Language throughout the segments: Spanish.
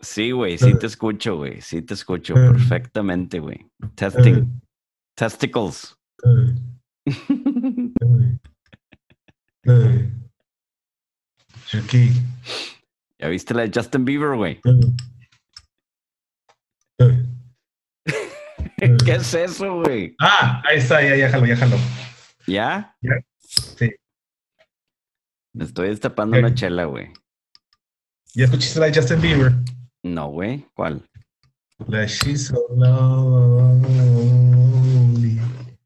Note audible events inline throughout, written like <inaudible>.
Sí, güey, sí te escucho, güey. Sí te escucho perfectamente, güey. Testing. Testicles. Aquí. ¿Ya viste la de Justin Bieber, güey? <laughs> ¿Qué es eso, güey? Ah, ahí está, ya, ya jalo, ya jalo. ¿Ya? Sí. Me estoy destapando Eh. una chela, güey. ¿Ya escuchaste la de Justin Bieber? No, güey. ¿Cuál? La She's So Lonely.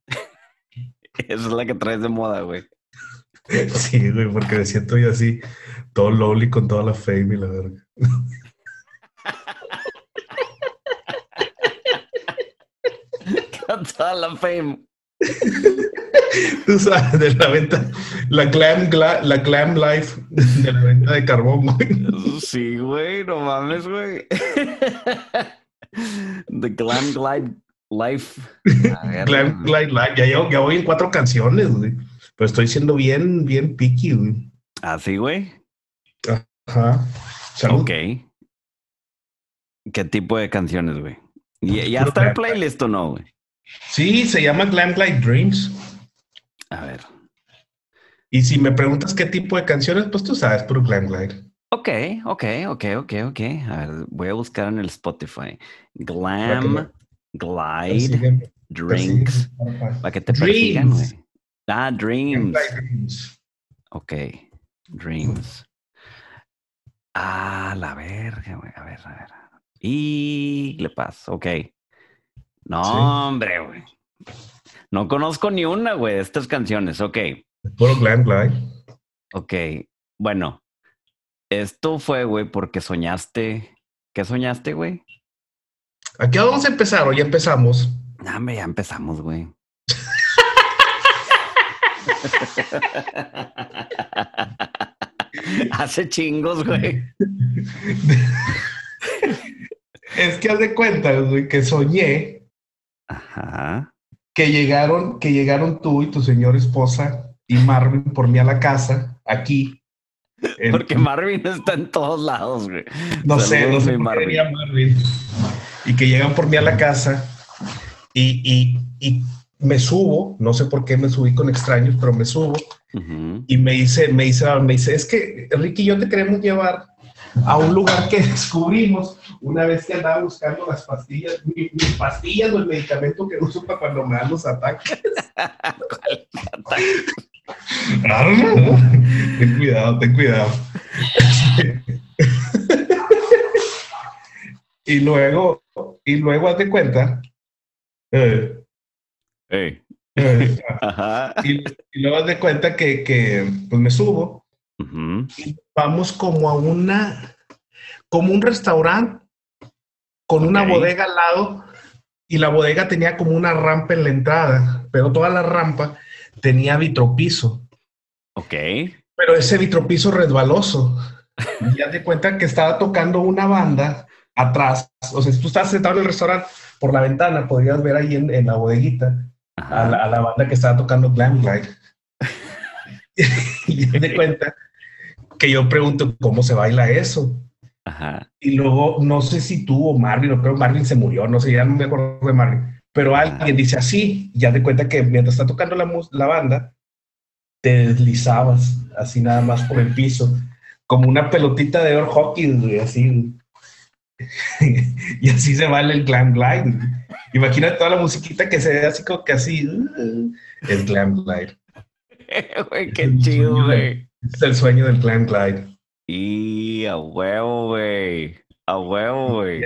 <laughs> Esa es la que traes de moda, güey. <laughs> Sí, güey, porque me siento yo así, todo lonely con toda la fame y la verga. <laughs> Con toda la fame. <laughs> Tú sabes, de la venta, la glam, gla- la glam life de la venta de carbón, güey. Sí, güey. No mames, güey. <laughs> The Glam Glide Life. <laughs> Ver, Glam, glide life. Ya, llevo- ya voy en cuatro canciones, güey. Pero estoy siendo bien, bien picky, güey. Así, güey. Ajá. Salud. Ok. ¿Qué tipo de canciones, güey? ¿Ya, ya está el playlist o no, güey? Sí, se llama Glam Glide Dreams. A ver. Y si me preguntas qué tipo de canciones, pues tú sabes, puro Glam Glide. Ok, ok, ok, ok, ok. A ver, voy a buscar en el Spotify. Glam, Glide, Persígueme, Drinks. persígueme. Para que te persigan, güey. Ah, Dreams. Dreams. Ok, Dreams. Ah, la verga, güey. A ver, a ver. Y le paso, ok. No, Sí. hombre, güey. No conozco ni una, güey, de estas canciones. Ok, Puro Glam Glide. ok. Bueno, esto fue, güey, porque soñaste. ¿Qué soñaste, güey? Aquí vamos a empezar, o ya empezamos. Ah, hombre, ya empezamos, güey. <laughs> Hace chingos, güey. Es que haz de cuenta, güey, que soñé Ajá. Que llegaron, que llegaron tú y tu señora esposa y Marvin por mí a la casa, aquí. <laughs> En- Porque Marvin está en todos lados, güey. no sé, no sé Marvin. Y que llegan por mí a la casa y, y, y me subo, no sé por qué me subí con extraños, pero me subo y me dice, me dice, me dice, es que Ricky yo te queremos llevar a un lugar que <laughs> descubrimos una vez que andaba buscando las pastillas, mi- mis pastillas o el medicamento que uso para cuando me dan los ataques. <laughs> Ah, ten cuidado, ten cuidado. <laughs> y luego, y luego haz de cuenta. eh, eh, Ajá. y, y luego haz de cuenta que, que pues me subo Y vamos como a una, como un restaurante con una bodega al lado y la bodega tenía como una rampa en la entrada, pero toda la rampa tenía vitropiso, Ok. pero ese vitropiso resbaloso. Y haz de cuenta que estaba tocando una banda atrás, o sea, si tú estás sentado en el restaurante por la ventana, podrías ver ahí en, en la bodeguita a la, a la banda que estaba tocando Glam Glide. <laughs> <laughs> y de cuenta que yo pregunto cómo se baila eso. Ajá. Y luego, no sé si tú o Marvin, o creo Marvin se murió, no sé, ya no me acuerdo de Marvin, pero alguien dice así, ya de cuenta que mientras está tocando la, la banda, te deslizabas así nada más por el piso, como una pelotita de hockey, güey, así. <laughs> y así se baila el glam glide. Imagina toda la musiquita que se ve así como que así, uh, el glam glide. <laughs> Güey, qué chido, güey. Es el sueño del glam glide. Y a huevo, güey. A huevo, <laughs> güey.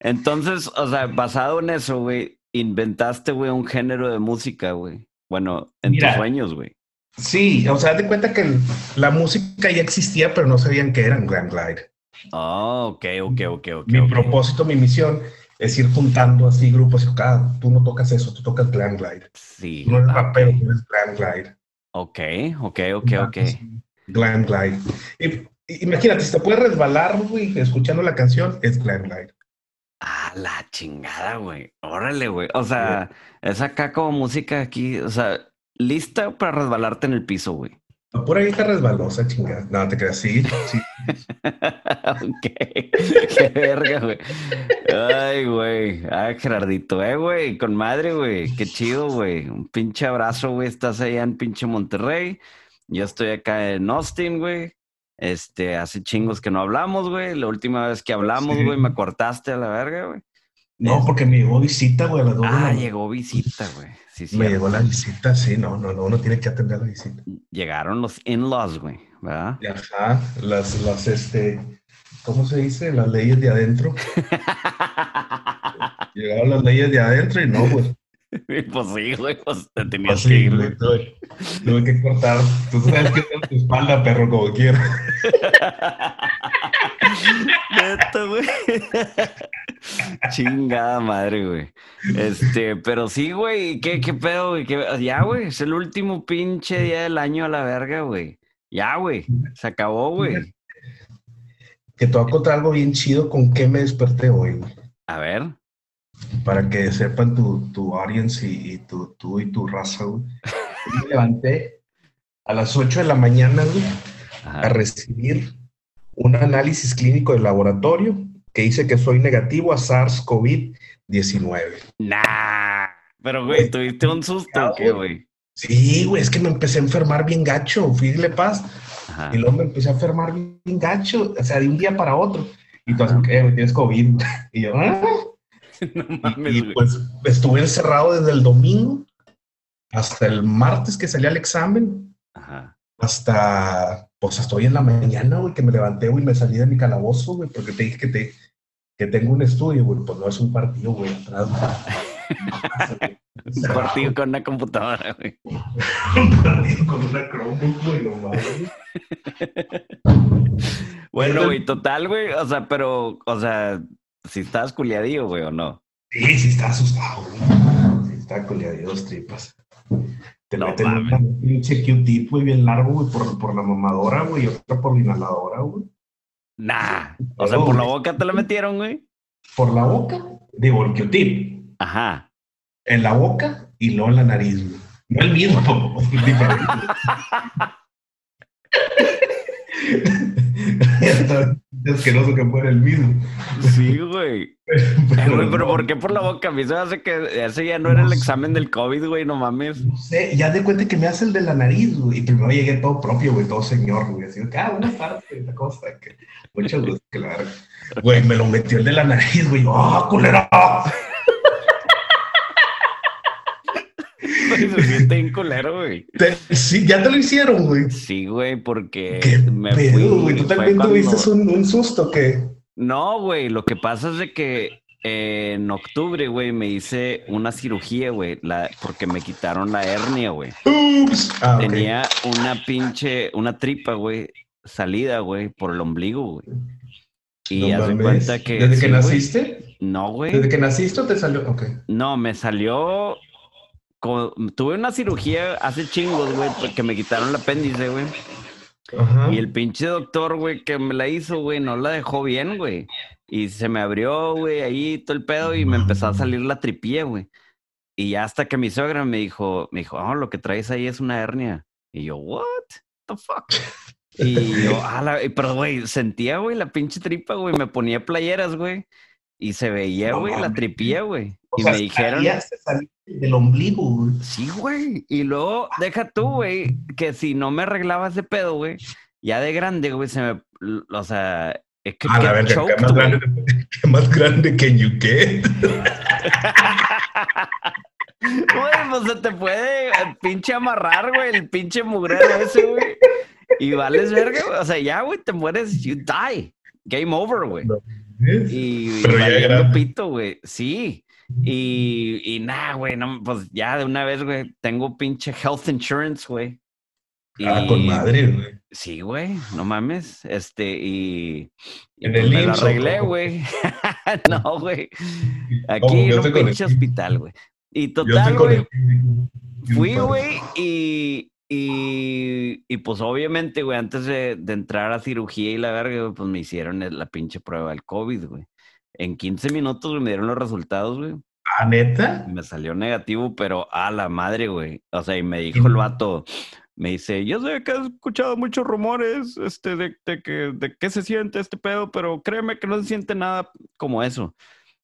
Entonces, o sea, basado en eso, güey, inventaste, güey, un género de música, güey. Bueno, en Mira. tus sueños, güey. Sí, o sea, de cuenta que el- la música ya existía, pero no sabían que eran glam glide. Oh, ok, ok, ok, ok. mi propósito, mi misión es ir juntando así grupos y ah, tú no tocas eso, tú tocas glam glide. Sí. Tú no eres ah, rapero, tú eres glam glide. Ok, ok, ok, ok. Glam glide. Y- y- imagínate, si te puedes resbalar, güey, escuchando la canción, es glam glide. Ah, la chingada, güey. Órale, güey. O sea, es acá como música aquí, o sea, lista para resbalarte en el piso, güey. Pura vieja resbalosa, chingada. No, te creas, sí, sí. <laughs> ok. Qué verga, güey. Ay, güey. Ay, Gerardito, eh, güey. Con madre, güey. Qué chido, güey. Un pinche abrazo, güey. Estás allá en pinche Monterrey. Yo estoy acá en Austin, güey. Este, hace chingos que no hablamos, güey. La última vez que hablamos, Sí. güey, me cortaste a la verga, güey. No, porque me llegó visita, güey, a las dos la Ah, llegó visita, güey. Sí, sí. Me llegó la visita, sí, no, no, no, uno tiene que atender la visita. Llegaron los in-laws, güey, ¿verdad? Ajá, las, las, este, ¿cómo se dice? Las leyes de adentro. <laughs> Llegaron las leyes de adentro y no, pues. Y pues sí, güey, pues te tenías pues que sí, ir, güey, güey. tuve, que cortar. Tú sabes que es tu espalda, perro, como quiera. <laughs> Neta, güey. <laughs> Chingada madre, güey. Este, pero sí, güey, ¿qué, qué pedo, güey? ¿Qué- Ya, güey, es el último pinche día del año a la verga, güey. Ya, güey, se acabó, güey. Que te voy a contar algo bien chido con qué me desperté hoy, güey. A ver. para que sepan tu, tu audience y, y tu, tú y tu raza, güey. Me levanté a las 8 de la mañana, güey, a recibir un análisis clínico de laboratorio que dice que soy negativo a SARS-CoV-19. Nah. Pero, güey, ¿tuviste un susto qué, güey? Sí, güey, es que me empecé a enfermar bien gacho, fui Paz, Ajá. y luego me empecé a enfermar bien gacho, o sea, de un día para otro. Y tú, ¿qué? güey? ¿Tienes COVID? <laughs> Y yo, "Ah". <laughs> No Y, mames, y, güey. pues estuve encerrado desde el domingo hasta el martes que salí al examen, Ajá. hasta pues hasta hoy en la mañana, güey, que me levanté, güey, y me salí de mi calabozo, güey, porque te dije que, te, que tengo un estudio, güey, pues no es un partido, güey, atrás. güey. Un partido con una computadora, güey. Un partido con una Chromebook, güey, no mames. Bueno, güey, total, güey. O sea, pero, o sea, si estabas culiadillo, güey, o no. Sí, sí está asustado, güey. Sí está coleado dos tripas. Te No meten un pinche Q-tip, güey, bien largo, güey, por, por la mamadora, güey, y otra por la inhaladora, güey. Nah. O sea, por la boca te la metieron, güey. Por la boca, digo, el Q-tip, Ajá. en la boca y luego en la nariz, güey. No el mismo, <laughs> diferente. Es asqueroso que fuera el mismo. Sí, güey. <laughs> Eh, güey, pero no, ¿por qué por la boca? A mí se me hace que ese ya no era el examen del COVID, güey, no mames. No sé, ya de cuenta que me hace el de la nariz, güey. Y primero llegué todo propio, güey, todo señor, güey. Así, que, ah, buenas tardes, esta cosa. Que, mucho gusto, verga. Güey, me lo metió el de la nariz, güey. ¡Ah, culero! Güey, Se siente bien culero, güey. Sí, ya te lo hicieron, güey. Sí, güey, porque ¿Qué me fui. güey? ¿Tú también cuando- tuviste un, un susto que... No, güey, lo que pasa es de que eh, en octubre, güey, me hice una cirugía, güey, la- porque me quitaron la hernia, güey. Ups. Ah. Tenía una pinche, una tripa, güey, salida, güey, por el ombligo, güey. Y No haz de cuenta que. ¿Desde sí, que naciste? No, güey. ¿Desde que naciste o te salió? Ok. No, me salió. Co- Tuve una cirugía hace chingos, güey, porque me quitaron el apéndice, güey. Ajá. Y el pinche doctor, güey, que me la hizo, güey, no la dejó bien, güey. Y se me abrió, güey, ahí todo el pedo y me empezó a salir la tripilla, güey. Y ya hasta que mi suegra me dijo, me dijo, oh, lo que traes ahí es una hernia. Y yo, what the fuck? Y yo, ah, la- pero, güey, sentía, güey, la pinche tripa, güey. Me ponía playeras, güey. Y se veía, güey, la tripilla, güey. O Y sea, me dijeron, del ombligo, güey. Sí, güey. Y luego, deja tú, güey, que si no me arreglaba ese pedo, güey, ya de grande, güey, se me. O sea, es que A la verga, choked, ¿qué más, güey. grande, ¿qué más grande que you get? <laughs> Güey, pues se te puede eh, pinche amarrar, güey, el pinche mugrero ese, güey. Y vales verga, güey. O sea, ya, güey, te mueres, you die. Game over, güey. Y, y Pero ya grande. pito, güey. Sí. Y, y nada, güey, no, pues ya de una vez, güey, tengo pinche health insurance, güey. Ah, con Y- madre, güey. Sí, güey, no mames. Este, y. y ¿En pues el me lo IMSS arreglé, <laughs> güey. no, güey. Aquí en un con pinche hospital, güey. Y total, con güey, fui, güey, y, y, y pues obviamente, güey, antes de, de entrar a cirugía y la verga, pues me hicieron la pinche prueba del COVID, güey. En 15 minutos me dieron los resultados, güey. ¿Ah, neta? Me salió negativo, pero a la madre, güey. O sea, y me dijo el vato, me dice, yo sé que has escuchado muchos rumores este, de, de, que, de qué se siente este pedo, pero créeme que no se siente nada como eso.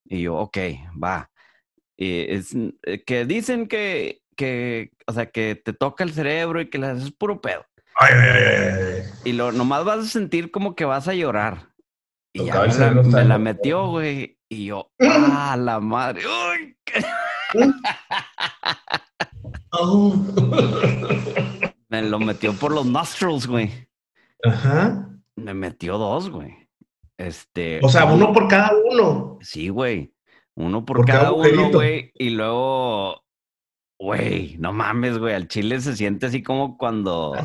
Y yo, ok, va. Y es, eh, que dicen que, que, o sea, que te toca el cerebro y que haces puro pedo. Ay, ay, ay, ay. Y lo nomás vas a sentir como que vas a llorar. Y ya me la, me metió, güey. Y yo, <laughs> ah, la madre. Uy, qué- Oh. <laughs> Me lo metió por los nostrils, güey. Ajá. Me metió dos, güey. Este. O sea, uno por cada uno. Sí, güey. Uno por, Por cada cada uno, güey. Y luego, güey, no mames, güey. Al chile se siente así como cuando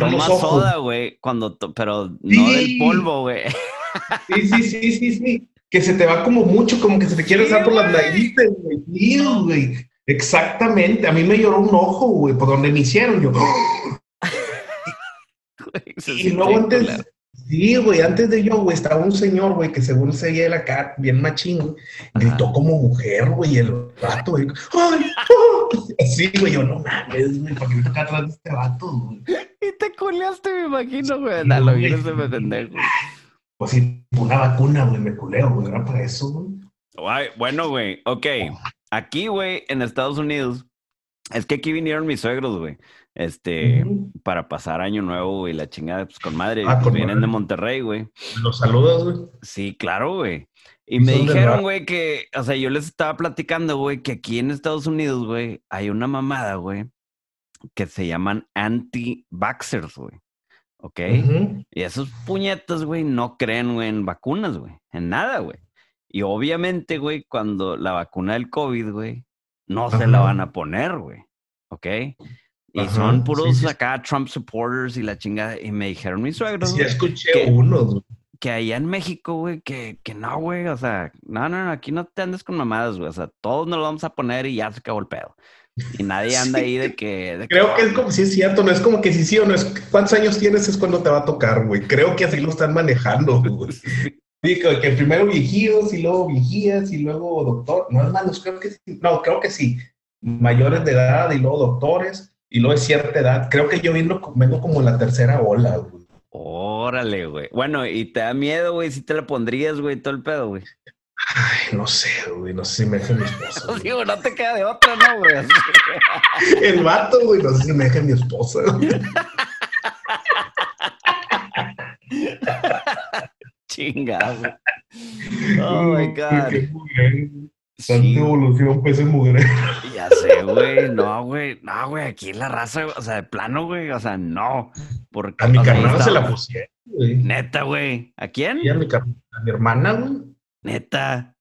tomas soda, güey. Cuando, to- pero no del polvo, güey. <laughs> Sí, sí, sí, sí, sí. Que se te va como mucho, como que se te quiere Sí, usar por las narices, güey. Sí, güey. Exactamente. A mí me lloró un ojo, güey, por donde me hicieron. Yo. Y luego antes, sí, güey, antes de yo, güey, estaba un señor, güey, que según se veía la cara bien machín, güey, gritó como mujer, güey, el vato, güey. ¡Ay! ¡ay! Así, güey, yo no mames, güey, ¿para qué me toca atrás de este vato, güey? Y te culeaste, me imagino, güey. Sí, A lo güey. bien ese me pendejo. Pues sí, una vacuna, güey, me culeo, güey, era para eso, güey. Bueno, güey, ok. Aquí, güey, en Estados Unidos, es que aquí vinieron mis suegros, güey. Este, para pasar año nuevo, güey, la chingada, pues con madre. Ah, pues, con vienen madre. de Monterrey, güey. Los saludas, güey. Sí, claro, güey. Y ¿Y me dijeron, güey, que, o sea, yo les estaba platicando, güey, que aquí en Estados Unidos, güey, hay una mamada, güey, que se llaman anti-vaxxers, güey. ¿Ok? Ujú. Y esos puñetas, güey, no creen, güey, en vacunas, güey. En nada, güey. Y obviamente, güey, cuando la vacuna del COVID, güey, no se la van a poner, güey. ¿Ok? Y Ajá, son puros sí. acá Trump supporters y la chingada. Y me dijeron mis suegros, Sí, güey, escuché ¿Qué? unos, güey. que allá en México, güey, que, que no, güey. O sea, no, no, no, aquí no te andes con mamadas, güey. O sea, todos nos lo vamos a poner y ya se acabó el pedo. Y nadie anda Sí. ahí de que. de Creo que es "Oh, como si es cierto, no es como que si sí o no es cuántos años tienes es cuando te va a tocar, güey. Creo que así lo están manejando, <laughs> güey. Sí, que, primero viejíos y luego viejías y luego doctor. No, hermanos, creo que sí. No, creo que sí. Mayores de edad y luego doctores y luego de cierta edad. Creo que yo vengo, vengo como en la tercera ola, güey. Órale, güey. Bueno, y te da miedo, güey, si te la pondrías, güey, todo el pedo, güey. Ay, no sé, güey. No sé si me deje mi esposa. <laughs> güey. Digo, no te queda de otra, ¿no, güey? El vato, güey. No sé si me deje mi esposa. güey. <laughs> Chingado. Oh my God. Tanta Sí, evolución, pues, en mujer. ya sé, güey. No, güey. No, güey. Aquí la raza, o sea, de plano, güey. O sea, no. Porque, A mi carnal se la pusieron, güey. Neta, güey. ¿A quién? Mi, a mi hermana, güey. Neta.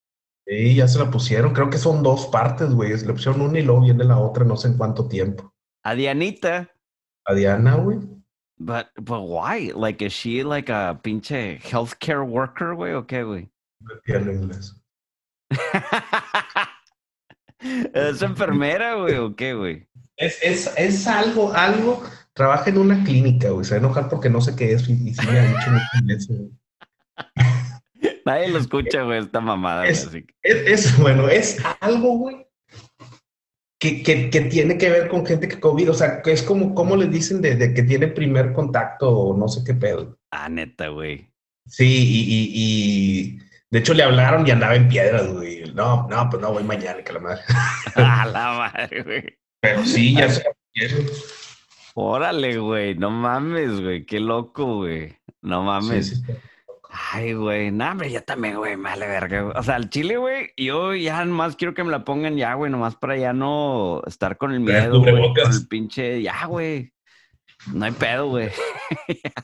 Sí, ya se la pusieron. Creo que son dos partes, güey. Se le pusieron una y luego viene la otra, no sé en cuánto tiempo. A Dianita. A Diana, güey. But, but why? Like, is she like a pinche healthcare worker, güey? ¿O qué, güey? Entiendo inglés. <laughs> ¿Es enfermera, güey? ¿O qué, güey? Es, es, es algo, algo. Trabaja en una clínica, güey. Se va a enojar porque no sé qué es y, y sí me ha dicho mucho inglés, güey. Nadie lo escucha, güey, esta mamada, güey. Es- así que- Es, es, bueno, es algo, güey, que, que, que tiene que ver con gente que COVID. O sea, que es como, como les dicen de, de que tiene primer contacto o no sé qué pedo. Ah, neta, güey. Sí, y, y, y de hecho le hablaron y andaba en piedras, güey. No, no, pues no voy mañana, que la madre. <laughs> A la madre, güey. Pero sí, ya se. Órale, güey. No mames, güey. Qué loco, güey. No mames. Sí, sí, sí. Ay, güey. No, hombre, yo también, güey. Me vale verga. O sea, al chile, güey, yo ya nomás quiero que me la pongan ya, güey. Nomás para ya no estar con el miedo, güey. Con el pinche... Ya, güey. No hay pedo, güey.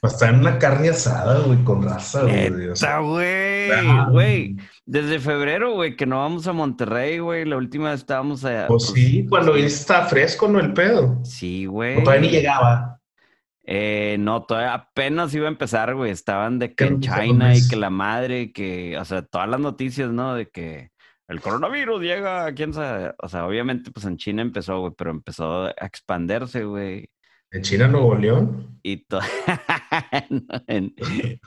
Está en una carne asada, güey, con raza, güey. Neta, güey. Güey. Desde febrero, güey, que no vamos a Monterrey, güey. La última vez estábamos allá. Pues sí, cuando está fresco, ¿no? El pedo. Sí, güey. todavía ni llegaba. Eh, no, todavía apenas iba a empezar, güey. Estaban de que ¿Qué en China y que la madre, que, o sea, todas las noticias, ¿no? De que el coronavirus llega, quién sabe. O sea, obviamente, pues en China empezó, güey, pero empezó a expandirse, güey. En China, Nuevo León. Y todo. <laughs>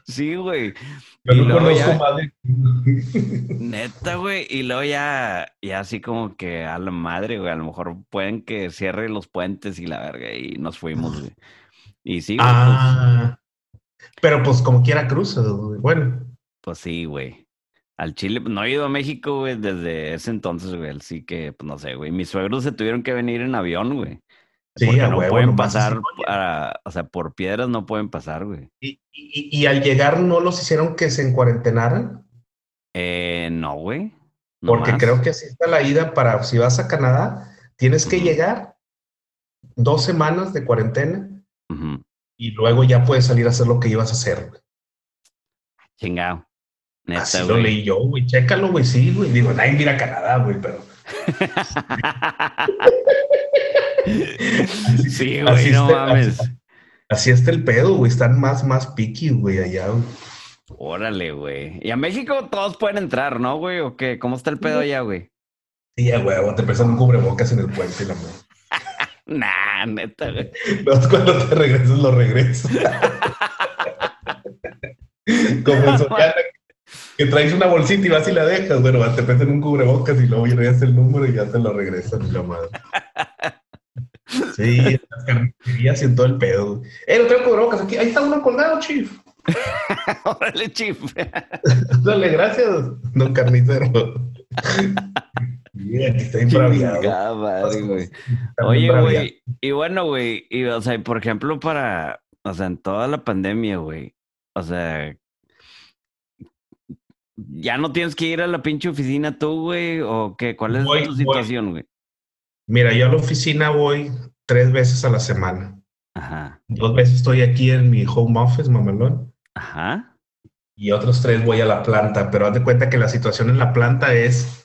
sí, güey. <laughs> Yo Y no luego conozco ya- de. <laughs> Neta, güey. Y luego ya, ya así como que a la madre, güey. A lo mejor pueden que cierre los puentes y la verga. Y nos fuimos, güey. Y sí, güey, Ah, pero pues como quiera cruza, güey. Bueno, pues, pues sí, güey. Al Chile, pues, no he ido a México, güey, desde ese entonces, güey. Así que, pues no sé, güey. Mis suegros se tuvieron que venir en avión, güey. Sí, porque a no pueden pasar, para- o sea, por piedras no pueden pasar, güey. y, y- y al llegar no los hicieron que se encuarentenaran, Eh, no, güey. No porque más. creo que así está la ida para si vas a Canadá, tienes que llegar dos semanas de cuarentena Y luego ya puedes salir a hacer lo que ibas a hacer. güey. Chingado. Neta, Así lo güey. leí yo, güey. Chécalo, güey. Sí, güey. Digo, nadie mira a Canadá, güey, pero. <laughs> sí, así güey, no está- mames. Así está el pedo, güey. Están más, más picky, güey, allá. güey. Órale, güey. Y a México todos pueden entrar, ¿no, güey? ¿O qué? ¿Cómo está el pedo allá, güey? Sí, a huevo. Te prestan un cubrebocas en el puente, la madre. Nah, neta, güey. <laughs> No, cuando te regresas, lo regresas. <laughs> Como en Soriana, que traes una bolsita y vas y la dejas. Bueno, te prestan un cubrebocas y luego regresas el número y ya te lo regresan, la <laughs> madre. Sí, en las carnicerías y en todo el pedo. Eh, no traigo cubrebocas aquí. Ahí está uno colgado, chief. Órale, chif. Dale, gracias, don carnicero. Bien, aquí está güey. Oye, güey, y bueno, güey, y o sea, por ejemplo, para, o sea, en toda la pandemia, güey, o sea, ya no tienes que ir a la pinche oficina tú, güey, o qué, ¿cuál es Voy, tu situación, güey? Mira, yo a la oficina voy tres veces a la semana. Ajá, Dos veces estoy aquí en mi home office, mamelón, ajá, y otros tres voy a la planta. Pero haz de cuenta que la situación en la planta es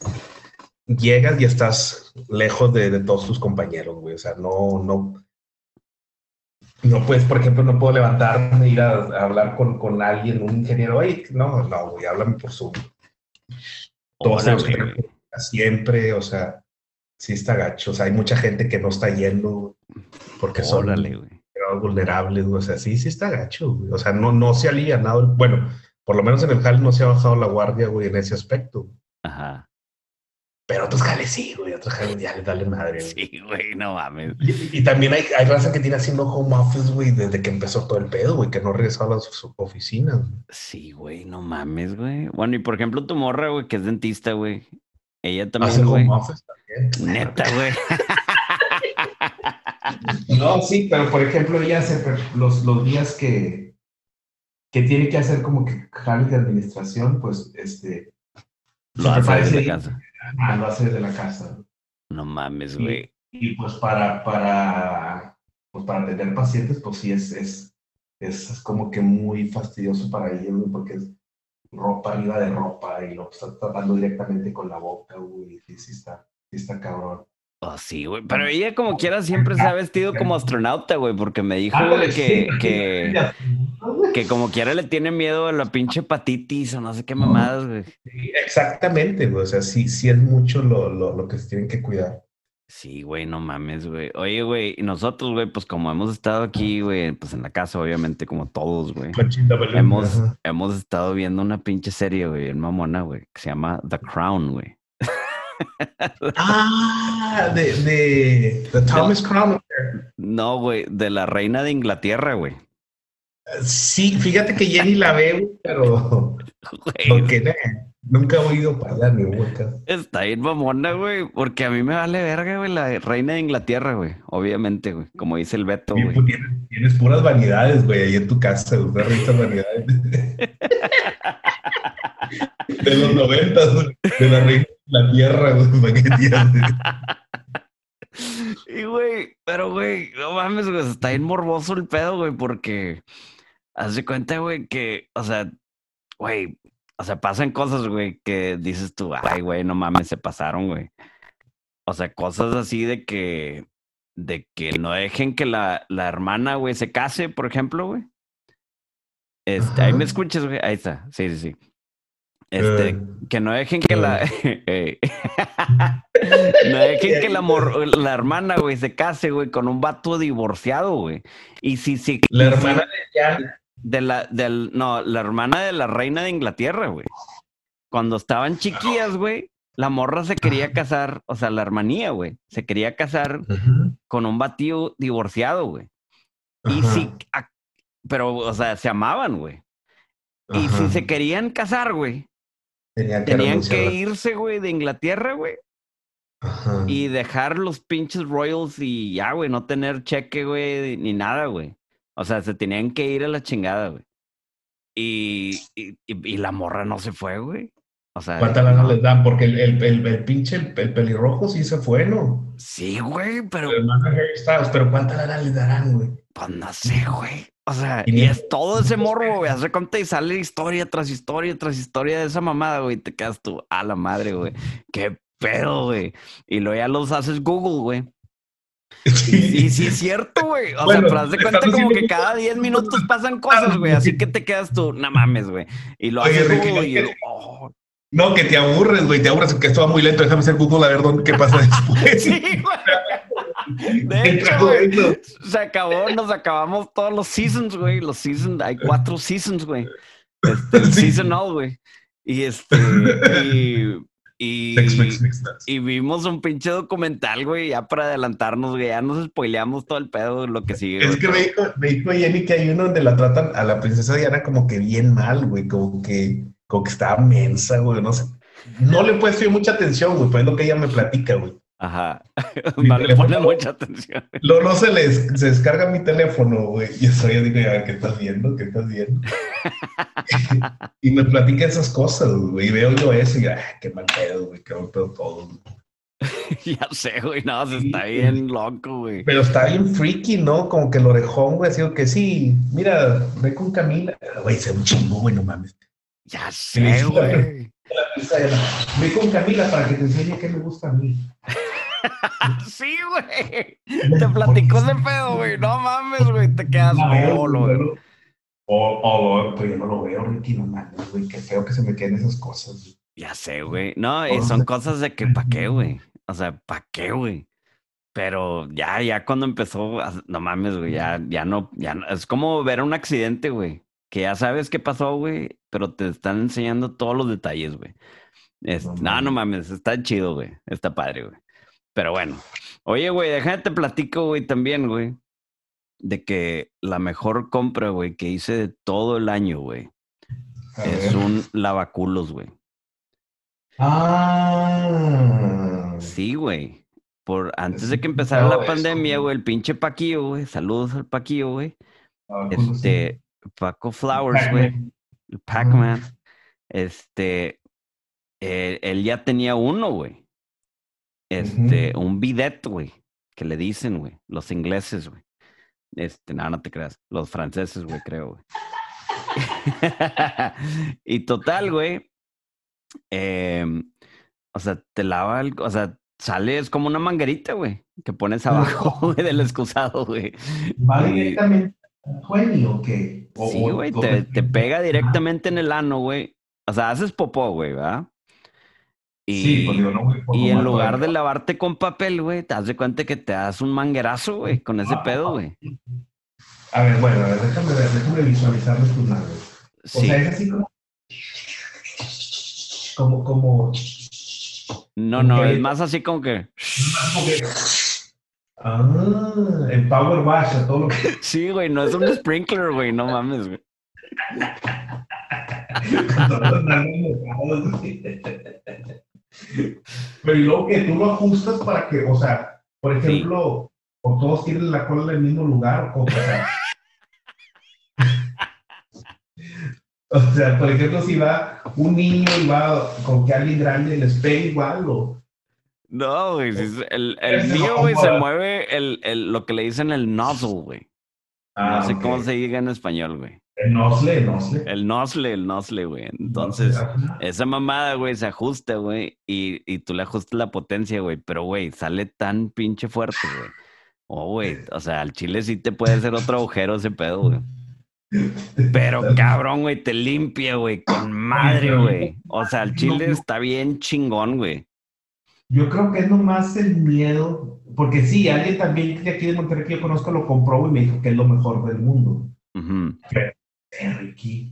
llegas y estás lejos de, de todos tus compañeros, güey. O sea, no, no, no puedes, por ejemplo, no puedo levantarme e ir a, a hablar con, con alguien, un ingeniero. Oye, no, no, güey, háblame por Zoom. Todos tener siempre, o sea, sí está gacho. O sea, hay mucha gente que no está yendo porque son órale, güey. quedados vulnerables, güey. O sea, sí, sí está gacho, güey. O sea, no, no se ha alivianado. Bueno, por lo menos en el jale no se ha bajado la guardia, güey, en ese aspecto. Ajá, Pero otros jales sí, güey. Otros jales ya les dale madre, güey. sí, güey, no mames. Y, y también hay, hay raza que tiene haciendo home office, güey, desde que empezó todo el pedo, güey, que no regresaba a sus oficinas. güey. Sí, güey, no mames, güey. Bueno, y por ejemplo, tu morra, güey, que es dentista, güey, ella Hace también, güey. home office también. Neta, <laughs> güey. No, sí, pero por ejemplo, ella hace los, los días que, que tiene que hacer como que jales de administración, pues, este... Lo hace desde la casa. Ah, lo hace desde la casa. No mames, güey. Y pues para, para, pues para atender pacientes, pues sí es, es, es, es como que muy fastidioso para ellos, porque es ropa arriba de ropa y lo está tratando directamente con la boca, güey. Sí, sí está, sí está cabrón. Oh, sí, güey. Pero ella como quiera siempre se ha vestido como astronauta, güey, porque me dijo, güey, que, que, <laughs> que como quiera le tiene miedo a la pinche hepatitis o no sé qué mamadas, güey. Exactamente, güey. O sea, sí, sí es mucho lo, lo, lo que se tienen que cuidar. Sí, güey, no mames, güey. Oye, güey, y nosotros, güey, pues como hemos estado aquí, güey, pues en la casa, obviamente, como todos, güey. Hemos, hemos estado viendo una pinche serie, güey, en mamona, güey, que se llama The Crown, güey. Ah, de, de, de Thomas Crown. No, güey, de la reina de Inglaterra, güey. Sí, fíjate que Jenny la ve, güey, pero Güey, lo que ne, nunca he oído para ni huecas. Está bien mamona, güey, porque a mí me vale verga, güey, la reina de Inglaterra, güey. Obviamente, güey, como dice el Beto, güey. Tienes, tienes puras vanidades, güey, ahí en tu casa, güey, vanidades. <laughs> De los noventas, de la reina la tierra, güey, ¿para qué tienes? <laughs> Y, güey, pero, güey, no mames, güey, está bien morboso el pedo, güey, porque haz de cuenta, güey, que, o sea, güey, o sea, pasan cosas, güey, que dices tú, ay, güey, no mames, se pasaron, güey. O sea, cosas así de que, de que no dejen que la, la hermana, güey, se case, por ejemplo, güey. Este, ahí me escuchas, güey, ahí está, sí, sí, sí. Este, Eh, que no dejen que la. <laughs> Ey. <laughs> no dejen que la, mor- la hermana, güey, se case, güey, con un vato divorciado, güey. Y si, si. la y si- hermana de la, del, no, la hermana de la reina de Inglaterra, güey. Cuando estaban chiquillas, güey, la morra se quería casar, o sea, la hermanía, güey, se quería casar con un batido divorciado, güey. Y sí, pero, o sea, se amaban, güey. Y si se querían casar, güey, tenían que, irse, güey, de Inglaterra, güey. Y dejar los pinches Royals y ya, güey, no tener cheque, güey, ni nada, güey. O sea, se tenían que ir a la chingada, güey. Y, y, y, la morra no se fue, güey. O sea, ¿Cuánta lana les dan? Porque el, el, el, pinche, el, pelirrojo sí se fue, ¿no? Sí, güey, pero. pero ¿cuánta lana les darán, güey? Pues no sé, güey. O sea, y, es todo ese <laughs> morro, güey. Hace cuenta y sale historia tras historia tras historia de esa mamada, güey. Te quedas tú, a la madre, güey. Qué pedo, güey. Y luego ya los haces Google, güey. Sí. Y, sí es cierto, güey. O sea, pero haz de cuenta como que cada 10 minutos pasan cosas, güey. Así que te quedas tú, no mames, güey. Y lo haces Google y oh. No, que te aburres, güey. Te aburres, que esto va muy lento. Déjame hacer Google a ver dónde, qué pasa después. <laughs> sí, <laughs> güey. De <laughs> hecho, se acabó, nos acabamos todos los seasons, güey. Los seasons, hay cuatro seasons, güey. Este, <laughs> Seasonal, güey. Y este, y, y, <laughs> y, vimos un pinche documental, güey, ya para adelantarnos, güey. Ya nos spoileamos todo el pedo de lo que sigue. Es que me dijo, me dijo Jenny que hay uno donde la tratan a la princesa Diana como que bien mal, güey. Como que, como que estaba mensa, güey. No sé. No le he puesto mucha atención, güey, pues es lo que ella me platica, güey. Ajá. <laughs> no le pone mucha atención. No se les se descarga mi teléfono, güey. Y eso ya digo, ¿qué estás viendo? ¿Qué estás viendo? <laughs> y me platica esas cosas, güey. Y veo yo eso y ay, qué mal pedo, güey. Qué mal pedo todo. <laughs> ya sé, güey. No, se está bien loco, güey. Pero está bien freaky, ¿no? Como que lo orejón, güey. Así que sí, mira, ve con Camila. Güey, se un chingo, güey, no mames. Ya sé, güey. Ve con Camila para que te enseñe qué me gusta a mí. <laughs> sí, güey. Te platicó ese pedo, güey. No mames, güey. Te quedas solo, güey. O, o, pues yo no lo veo, Ricky, no mames, güey. Qué feo que se me queden esas cosas. Ya sé, güey. No, y son cosas de que, ¿pa' qué, güey? O sea, ¿pa' qué, güey? Pero ya, ya cuando empezó, no mames, güey, ya, ya no, ya no, es como ver un accidente, güey, que ya sabes qué pasó, güey, pero te están enseñando todos los detalles, güey. no, no mames, está chido, güey, está padre, güey. Pero bueno. Oye, güey, déjame te platico, güey, también, güey. De que la mejor compra, güey, que hice de todo el año, güey. Es un lavaculos, güey. Ah. Sí, güey. Por antes de que empezara la pandemia, güey, el pinche Paquillo, güey. Saludos al Paquillo, güey. Este, Paco Flowers, güey. El Pac-Man. Este, eh, él ya tenía uno, güey. Este, un bidet, güey, que le dicen, güey, los ingleses, güey. Este, nada, no te creas, los franceses, güey, creo, güey. <laughs> y total, güey, em, o sea, te lava el, o sea, sale, es como una manguerita, güey, que pones abajo, güey, del excusado, güey. ¿Va directamente o qué? sí, güey, te, te, pega directamente en el ano, güey. O sea, haces popó, güey, ¿verdad? Y, pues, y en lugar de lavarte con papel, güey, te das cuenta que te das un manguerazo, güey, con ese pedo, güey. A ver, bueno, a ver, déjame, déjame visualizar tus manos. O sea, es así como. Como, como. No, no, es más así como que. Ah, el power wash, todo lo que. <laughs> Sí, güey, no es un sprinkler, güey, no mames, güey. <laughs> Pero y luego que tú lo ajustas para que, o sea, por ejemplo, o todos tienen la cola en el mismo lugar, o, sea. <laughs> o sea, por ejemplo, si va un niño y va con que alguien grande les pega igual, o. No, güey, el, el mío, güey, se mueve el, el, lo que le dicen el nozzle, güey. no sé cómo se diga en español, güey. El nosle, el nosle. El nosle, el nosle, güey. Entonces, esa mamada, güey, se ajusta, güey, y, y tú le ajustas la potencia, güey. Pero, güey, sale tan pinche fuerte, güey. Oh, güey, o sea, al chile sí te puede hacer otro agujero ese pedo, güey. <laughs> Pero cabrón, güey, te limpia, güey, con madre, güey. O sea, el chile está bien chingón, güey. Yo creo que es nomás el miedo, porque sí, alguien también de aquí de Monterrey que yo conozco lo compró y me dijo que es lo mejor del mundo. Ricky,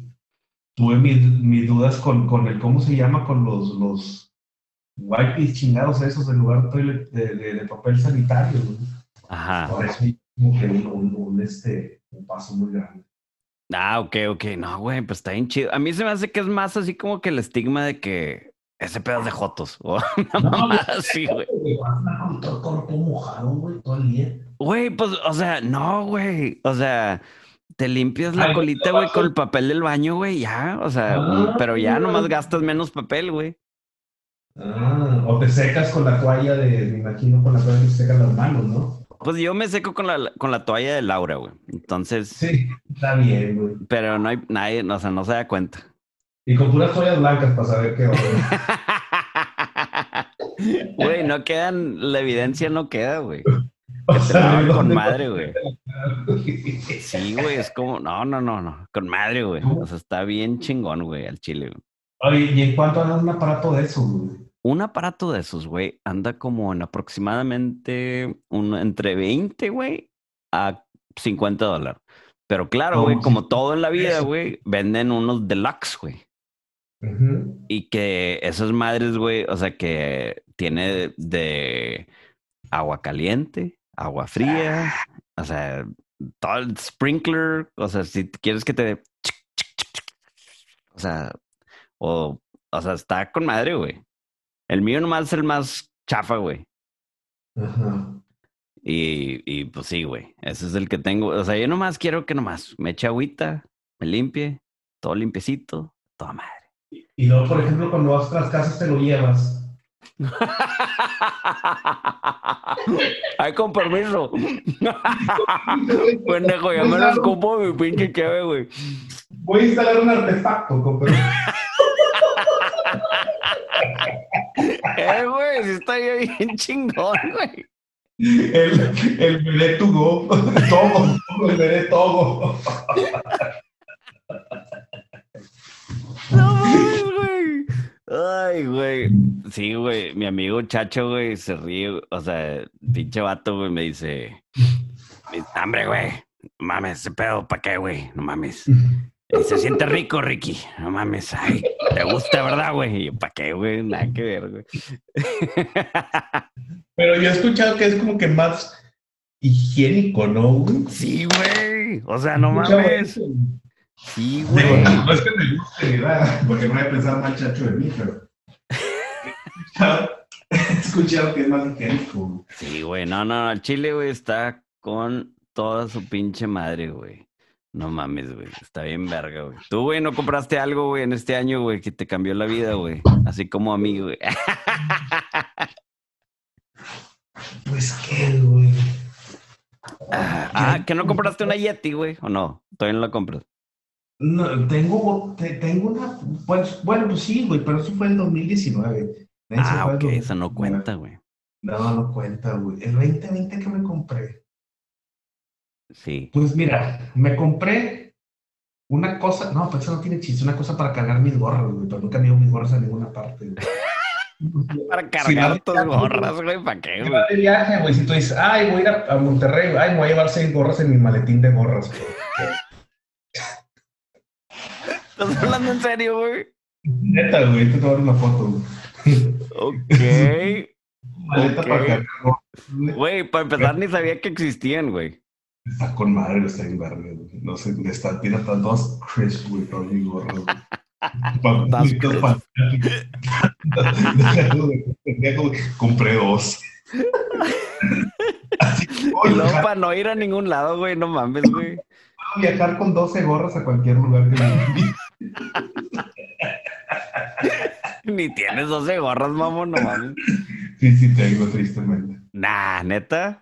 tuve mis, dudas con, con, el, ¿cómo se llama? Con los, los wipes chingados esos en lugar de, de, de, papel sanitario. Ajá. Por eso como que un, un, este, un paso muy grande. Ah, ok, ok. No, güey, pues está bien chido. A mí se me hace que es más así como que el estigma de que ese pedo es de Jotos. <laughs> O una mamada así, güey. Todo mojado, güey, todo el día. Güey, pues, o sea, no, güey. O sea, te limpias la Ay, colita, güey, con el papel del baño, güey, ya. O sea, Ah, pero ya nomás gastas menos papel, güey. Ah, o te secas con la toalla de, me imagino, con la toalla que se secan las manos, ¿no? Pues yo me seco con la, con la toalla de Laura, güey. Entonces, Sí, está bien, güey. pero no hay nadie, o sea, no se da cuenta. Y con puras toallas blancas para saber qué onda. <laughs> Güey, no quedan, la evidencia no queda, güey. <laughs> O Que te sea, lavan ¿de con madre, güey. Sí, güey, es como, no, no, no, no, con madre, güey. O sea, está bien chingón, güey, al chile, güey. Oye, ¿y en cuánto anda un aparato de eso, güey? Un aparato de esos, güey, anda como en aproximadamente un, entre 20, güey, a 50 dólares. Pero claro, güey, como todo en la vida, güey, venden unos deluxe, güey. Y que esas madres, güey, o sea, que tiene de agua caliente, agua fría, o sea, todo el sprinkler, o sea, si quieres que te o sea, o, o sea, está con madre, güey. El mío nomás es el más chafa, güey. Ajá. Y, y pues sí, güey, ese es el que tengo. O sea, yo nomás quiero que nomás me eche agüita, me limpie, todo limpiecito, toda madre. Y luego, por ejemplo, cuando vas a las casas te lo llevas. <laughs> Ay, con permiso. <laughs> Pendejo, ya me lo escupo mi pinche cheve, güey. Voy a instalar un artefacto, compa. <laughs> Eh, güey, sí estaría bien chingón, güey. El, el bebé to go. Todo, todo, el bebé todo. No mames. Ay, güey. Sí, güey. Mi amigo Chacho, güey, se ríe. O sea, pinche vato, güey, me dice. Hombre, güey. No mames, ese pedo, ¿para qué, güey? No mames. Y se siente rico, Ricky. No mames. Ay, te gusta, ¿verdad, güey? Y yo, ¿para qué, güey? Nada que ver, güey. <laughs> Pero yo he escuchado que es como que más higiénico, ¿no, güey? Sí, güey. O sea, no mames. Sí, Digo, güey. no es que me guste, ¿verdad? Porque no voy a pensar mal chacho de mí, pero. He escuchado que es más higiénico. güey. Sí, güey. No, no, el chile, güey, está con toda su pinche madre, güey. No mames, güey. Está bien verga, güey. Tú, güey, no compraste algo, güey, en este año, güey, que te cambió la vida, güey. Así como a mí, güey. <laughs> Pues qué, güey. ah, que no compraste una Yeti, güey. ¿O no? Todavía no la compras. No, tengo, te- tengo una. Pues, bueno, pues sí, güey, pero eso fue en 2019. Ese Ah, ok. Eso no 2019. cuenta, güey. No, no cuenta, güey. El 2020 que me compré. Sí. Pues mira, me compré una cosa. No, pues eso no tiene chiste. Una cosa para cargar mis gorras, güey. Pero nunca me llevo mis gorras a ninguna parte, güey. <laughs> Para cargar vale, tus gorras, güey. ¿Para qué, Si güey? de viaje, güey, si tú dices, ay, voy a ir a, a Monterrey, ay, me voy a llevar seis gorras en mi maletín de gorras, güey. <laughs> ¿Estás hablando en serio, güey? Neta, güey, te dar una foto, güey. Ok. Maleta Ok. para cargar güey. Para empezar, ni sabía que existían, güey. Está con madre, está en verga, güey. No sé, está, tiene hasta dos crisp, güey, de pendejo, güey. <laughs> <laughs> <laughs> Compré dos. Así que Y luego para no ir a ningún lado, güey, no mames, güey. puedo viajar con 12 gorras a cualquier lugar que me invite. Ni tienes 12 gorras, mamón, no mames. Sí, sí, tengo, tristemente. Nah, neta.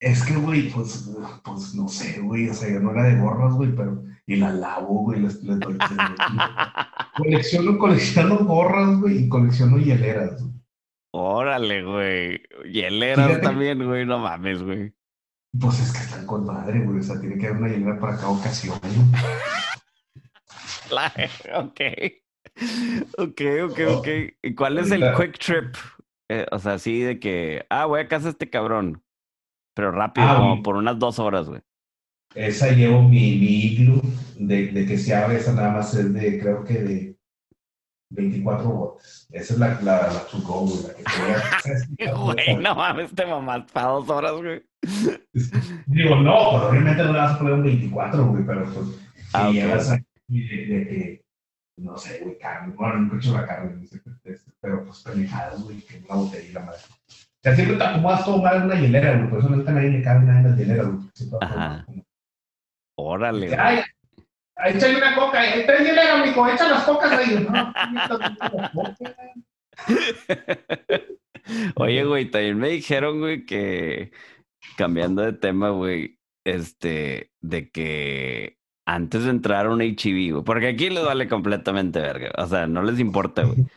Es que, güey, pues, pues no sé, güey, o sea, yo no era de gorras, güey, pero, y la lavo, güey, les doy. <laughs> colecciono, colecciono gorras, güey, y colecciono hieleras. güey. Órale, güey. Hieleras Fíjate. también, güey, no mames, güey. Pues es que están con madre, güey, o sea, tiene que haber una hielera para cada ocasión, güey. <laughs> <laughs> Ok. Ok, ok, ok. ¿Y cuál es el quick trip? Eh, o sea, así de que, ah, voy a casa este cabrón. Pero rápido, Ah, como por unas dos horas, güey. Esa llevo mi, mi iglú, de, de que se abre, esa nada más es de, creo que de, 24 botes. Esa es la, la, la to go, güey. La que <laughs> Güey, no mames, te mamás para dos horas, güey. Digo, no, obviamente no le vas a poner un 24, güey, pero pues Ah, si ok. llegas aquí de, de que, no sé, güey, carne, bueno, nunca he hecho la carne, no sé, pero pues pendejadas, güey, que una botella y la madre. O sea, siempre te acomodas todo mal en una hielera, güey, por eso nunca nadie le cabe nada en las hieleras, güey. Ajá. como- Órale, güey. Ay, ahí échale una coca, está el hielera, mijo, echa las cocas ahí. No. <laughs> Oye, güey, también me dijeron, güey, que cambiando de tema, güey, este, de que antes de entrar a un HIV, güey, porque aquí les vale completamente verga, o sea, no les importa, güey. <laughs>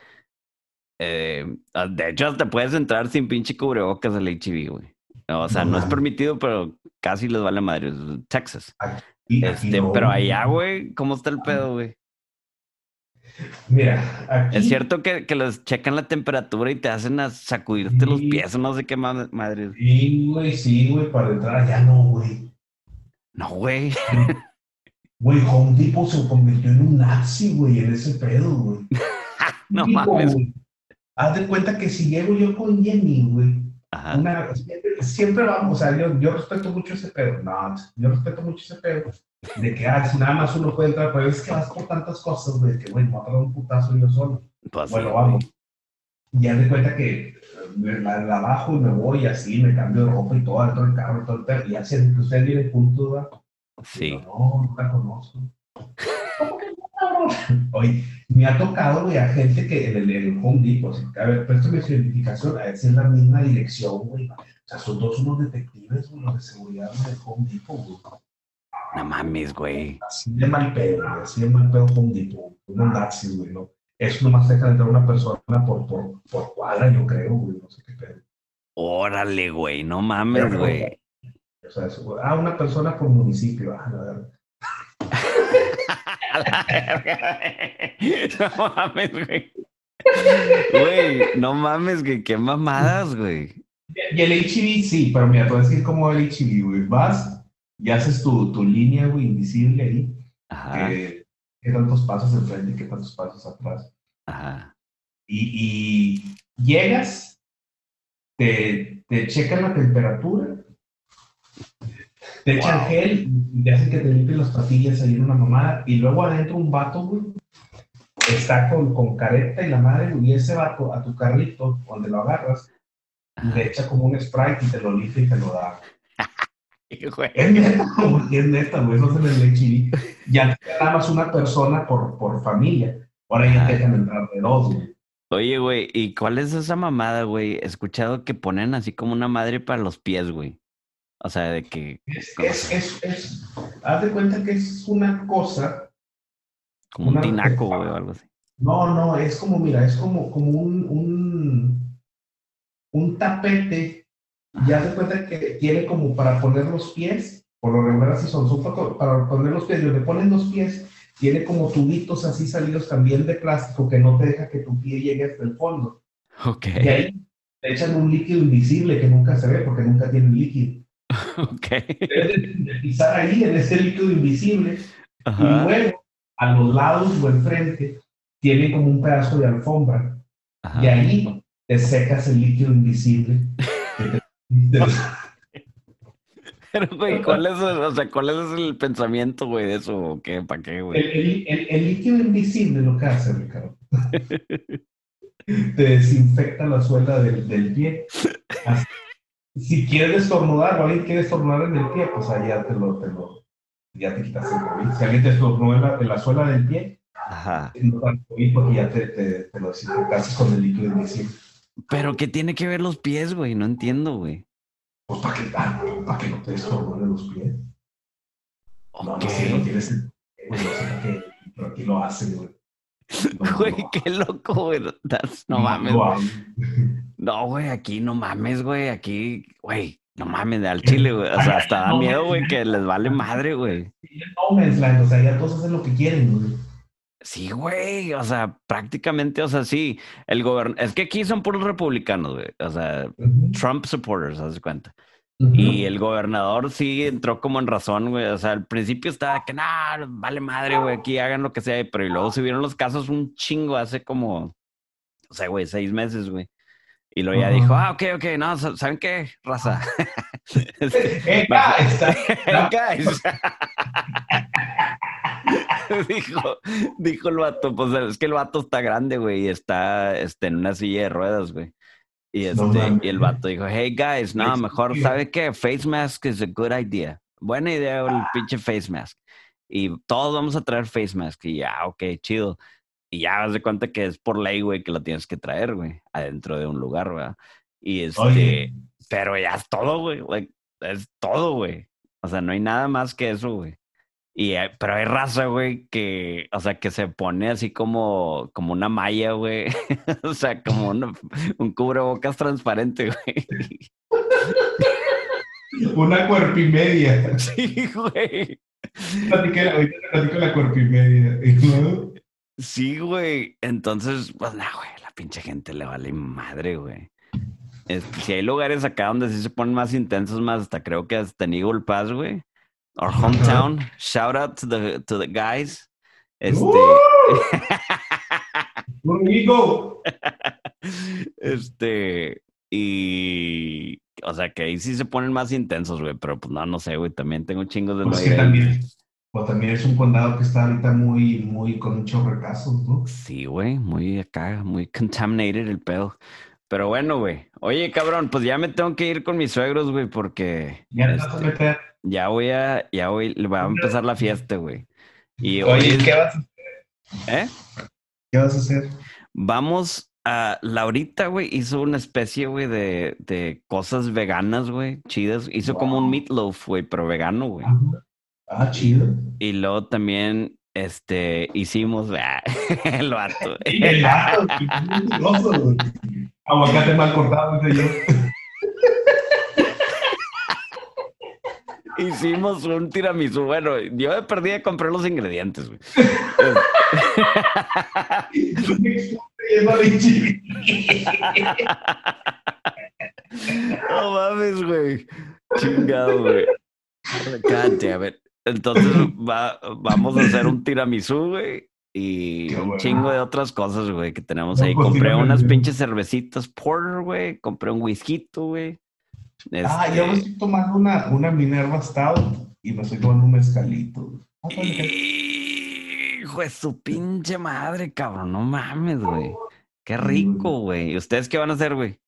Eh, de hecho, hasta puedes entrar sin pinche cubrebocas al HIV, güey. O sea, No no es permitido, pero casi les vale madre. Texas. Aquí Este, no, pero allá, güey, ¿cómo está el pedo, güey? Mira, aquí. Es cierto que, que les checan la temperatura y te hacen a sacudirte los pies, o no sé qué ma- madre. Sí, güey, sí, güey, para entrar allá no, güey. No, güey. <laughs> Güey, Home Depot se convirtió en un nazi, güey, en ese pedo, güey. <laughs> No Digo, mames. güey, Haz de cuenta que si llego yo con Jenny, güey, una, siempre, siempre vamos, o sea, yo, yo respeto mucho ese pedo, no, yo respeto mucho ese pedo, de que, ah, si nada más uno puede entrar, pero es que vas por tantas cosas, güey, que, güey, me voy a un putazo yo solo. Pues, Bueno, sí, vamos. Y haz de cuenta que eh, me la, la bajo y me voy así, me cambio de ropa y todo, todo el carro, todo el perro, y así, usted viene punto, ¿verdad? Sí. Yo, no, no la conozco. ¿Cómo que no? <laughs> Oye, me ha tocado, güey, a gente que en el, en el Home Depot, a ver, préstame su identificación, a ver si es la misma dirección, güey. O sea, son dos unos detectives, güey, los de seguridad del Home Depot, güey. No mames, güey. Así de mal pedo, güey, así de mal pedo Home Depot, unos nazis, güey, ¿no? Eso nomás deja entrar una persona por, por, por cuadra, yo creo, güey, no sé qué pedo. Órale, güey. No mames, güey. O sea, ah, una persona por municipio, ah, la verdad. <laughs> No mames, güey. Güey, no mames, güey. Qué mamadas, güey. Y el HIV sí, pero mira, te voy a decir cómo el HIV, güey. Vas y haces tu, tu línea, güey, invisible ahí. Ajá, que- qué tantos pasos enfrente y qué tantos pasos atrás. ajá. Y, y llegas, te, te checan la temperatura, te echan Wow. gel y te hacen que te limpien las patillas ahí en una mamada. Y luego adentro un vato, güey, está con, con careta y la madre, güey, y ese vato a tu carrito, donde lo agarras, ajá. le echa como un sprite y te lo limpia y te lo da. <laughs> Es neta, güey, es neta, güey, eso se le HIV. Ya te nada más una persona por, por familia. Ahora ya te dejan entrar de dos, güey. Oye, güey, ¿y cuál es esa mamada, güey? He escuchado que ponen así como una madre para los pies, güey. O sea, de que Es, es, es, es, haz de cuenta que es una cosa, como un tinaco, güey, o algo así. no, no, es como, mira, es como, como un, un, un tapete, y haz de cuenta que tiene como para poner los pies, por lo regular así son, son para, para poner los pies, donde ponen los pies, tiene como tubitos así salidos también de plástico que no te deja que tu pie llegue hasta el fondo. Ok, Y ahí te echan un líquido invisible que nunca se ve porque nunca tiene líquido. <laughs> ok. Debes de pisar ahí en ese líquido invisible y luego a los lados o enfrente tiene como un pedazo de alfombra ajá. y ahí te secas el líquido invisible. <laughs> Pero, güey, ¿cuál es, el- o sea, cuál es el pensamiento, güey, de eso? ¿O qué? ¿Para qué, el, güey? el- el- el líquido invisible lo que hace, Ricardo, <laughs> te desinfecta la suela del, del pie. Así- Si quieres estornudar o alguien quiere estornudar en el pie, pues allá te lo, te lo, ya te quitas el COVID. Si alguien te estornuda en la, en la suela del pie, Ajá. no te COVID porque ya te, te, te lo desinfectaste con el líquido invisible. Pero, ¿qué tiene que ver los pies, güey? No entiendo, güey. Pues para que, para que no te estornude los pies. No, Ok. no sé, no tienes el... Güey, no sé por qué, pero aquí lo hacen, güey. No, Güey, no, qué loco, güey. No no mames. güey. No, güey, aquí no mames, güey. Aquí, güey, no mames, al <laughs> chile, güey. O sea, hasta da No, miedo, güey. que les vale madre, güey. <laughs> No o sea, ya todos hacen lo que quieren, güey. Sí, güey. O sea, prácticamente, o sea, sí. El gobierno. Es que aquí son puros republicanos, güey. O sea. Trump supporters, haz de cuenta. Y el gobernador sí entró como en razón, güey. O sea, al principio estaba que, nada, vale madre, güey, aquí hagan lo que sea. Pero y luego subieron los casos un chingo hace como, o sea, güey, seis meses, güey. Y luego ya dijo, ah, ok, ok, no, ¿saben qué? Raza. <laughs> eh, guys. <laughs> <laughs> dijo, dijo el vato, pues es que el vato está grande, güey, y está este, en una silla de ruedas, güey. Y, este, y el vato dijo, hey guys, no, mejor, ¿sabe qué? Face mask is a good idea. Buena idea el pinche face mask. Y todos vamos a traer face mask. Y ya, ok, chido. Y ya haz de cuenta que es por ley, güey, que lo tienes que traer, güey, adentro de un lugar, güey. Y este, pero ya es todo, güey. es todo, güey. O sea, no hay nada más que eso, güey. Y, pero hay raza, güey, que, o sea, que se pone así como, como una malla, güey. <laughs> o sea, como un cubrebocas transparente, güey. una cuerpimedia. <laughs> Sí, güey. Platiqué, ahorita te platico la cuerpimedia. Sí, güey. Entonces, pues, no, güey, la pinche gente le vale madre, güey. si hay lugares acá donde sí se ponen más intensos, más hasta creo que hasta en Eagle Pass, güey our hometown. Shout out to the to the guys. Este. <laughs> este. Y. O sea que ahí sí se ponen más intensos, güey. Pero pues no, no sé, güey. También tengo chingos de pues que también, pues también es un condado que está ahorita muy, muy con muchos recasos, ¿no? Sí, güey. Muy acá, muy contaminated el pedo. Pero bueno, güey. Oye, cabrón, pues ya me tengo que ir con mis suegros, güey, porque. Ya te vas a este, meter. Ya voy a, ya voy, va a empezar la fiesta, güey. Y Oye, ¿qué vas a hacer? ¿Eh? ¿Qué vas a hacer? Vamos a, Laurita, güey, hizo una especie, güey, de, de cosas veganas, güey, chidas. Hizo como un meatloaf, güey, pero vegano, güey. Ah, chido. Y luego también, este, hicimos, <laughs> ah, el vato. <laughs> el vato, Aguacate mal cortado, yo. <laughs> Hicimos un tiramisú. Bueno, yo me perdí de comprar los ingredientes, güey. no mames, güey. Chingado, güey. God damn Entonces <laughs> va, vamos a hacer un tiramisú, güey. Y un chingo de otras cosas, güey, que tenemos ahí. Pues compré unas pinches cervecitas porter, güey. Compré un whisky, güey. Ah, yo me este estoy tomando una, una Minerva Stout y me estoy tomando un mezcalito. Hijo de su pinche madre, cabrón. No mames, güey. Qué rico, güey. ¿Y ustedes qué van a hacer, güey?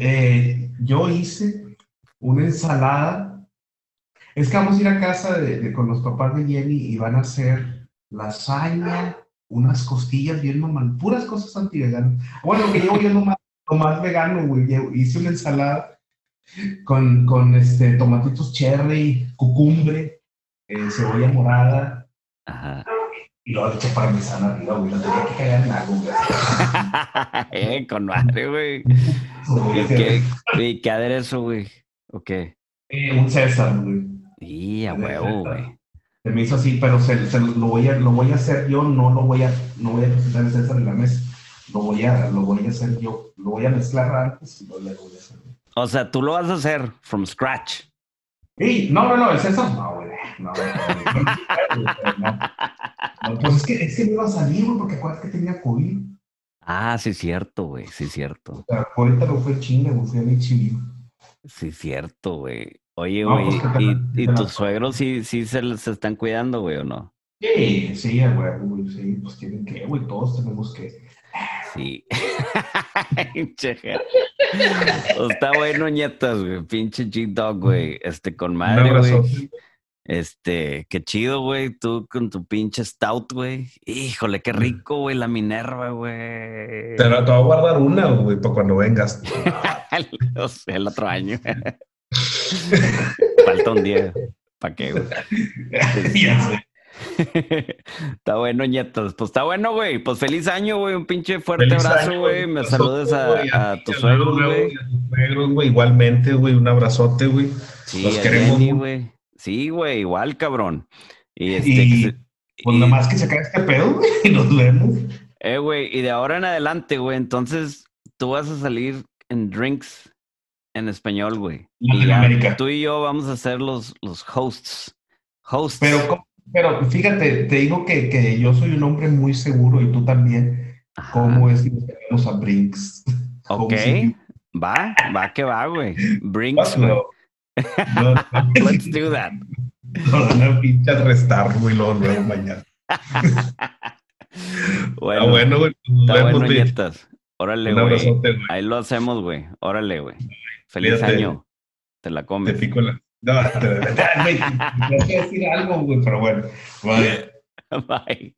Eh, yo hice una ensalada. Es que vamos a ir a casa de, con los papás de Jenny y van a hacer lasaña, unas costillas bien normal, puras cosas anti-veganas. Bueno, que yo, yo lo más, lo más vegano, güey. Hice una ensalada con, con este, tomatitos cherry, cucumbre, eh, cebolla morada. Ajá. Y luego le eché parmesano arriba, güey. Lo tenía que caer en algo, <laughs> güey. eh, con madre, güey. ¿Y qué, ¿Y qué aderezo, güey? ¿O qué? Eh, un César, güey. Y a huevo, güey. Se me hizo así, pero se, se, lo, voy a, lo voy a hacer yo, no lo voy a, no voy a presentar el César en la mesa. Lo voy a, lo voy a hacer yo. Lo voy a mezclar antes y le voy a hacer. O sea, tú lo vas a hacer from scratch. Sí, no, no, no, es eso. No, güey. No, no, no, Pues es que, es que me iba a salir, güey, porque acuerdas que tenía COVID. Ah, sí, cierto, güey, sí, cierto. O sea, ahorita no fue chinga, güey, fui a mi. Sí, cierto, güey. Oye, güey, pues, ¿y, ¿y tus suegros sí, sí se, se están cuidando, güey, o no? Sí, sí, güey, sí, pues tienen que, güey, todos tenemos que. Sí. <laughs> Está bueno, nietas, güey. Pinche G-Dog, güey. Este, con madre, güey. Este, qué chido, güey. Tú con tu pinche stout, güey. Híjole, qué rico, güey, la Minerva, güey. Pero te voy a guardar una, güey, para cuando vengas. <laughs> o sea, el otro año. Falta un día. ¿Para qué, güey? <laughs> ya sé. está bueno, nietos. Pues está bueno, güey. Pues feliz año, güey. Un pinche fuerte abrazo, güey. Me saludes a, a, tus suegros, güey. Igualmente, güey. Un abrazote, güey. Sí, Los queremos, güey. Sí, güey. Igual, cabrón. Y este. pues nada más que se cae este pedo, güey. <laughs> Y nos vemos. Eh, güey. Y de ahora en adelante, güey. Entonces, tú vas a salir en drinks en español, güey. Ya tú y yo vamos a ser los, los hosts. Hosts. Pero, pero fíjate, te digo que, que yo soy un hombre muy seguro y tú también. ¿Cómo es que nos a Brinks? <laughs> Ok. Va, va que va, güey. Brinks, güey. No, <laughs> Let's do that. No, no pinches restar, güey, luego, luego mañana. <laughs> bueno, bueno, güey. Está bueno, nietas. Órale, güey. Ahí lo hacemos, güey. Órale, güey. Feliz año. Te la comes. Te pico la... No, te, te, te, te, te, decir algo, güey, pero bueno. Bye. Bye.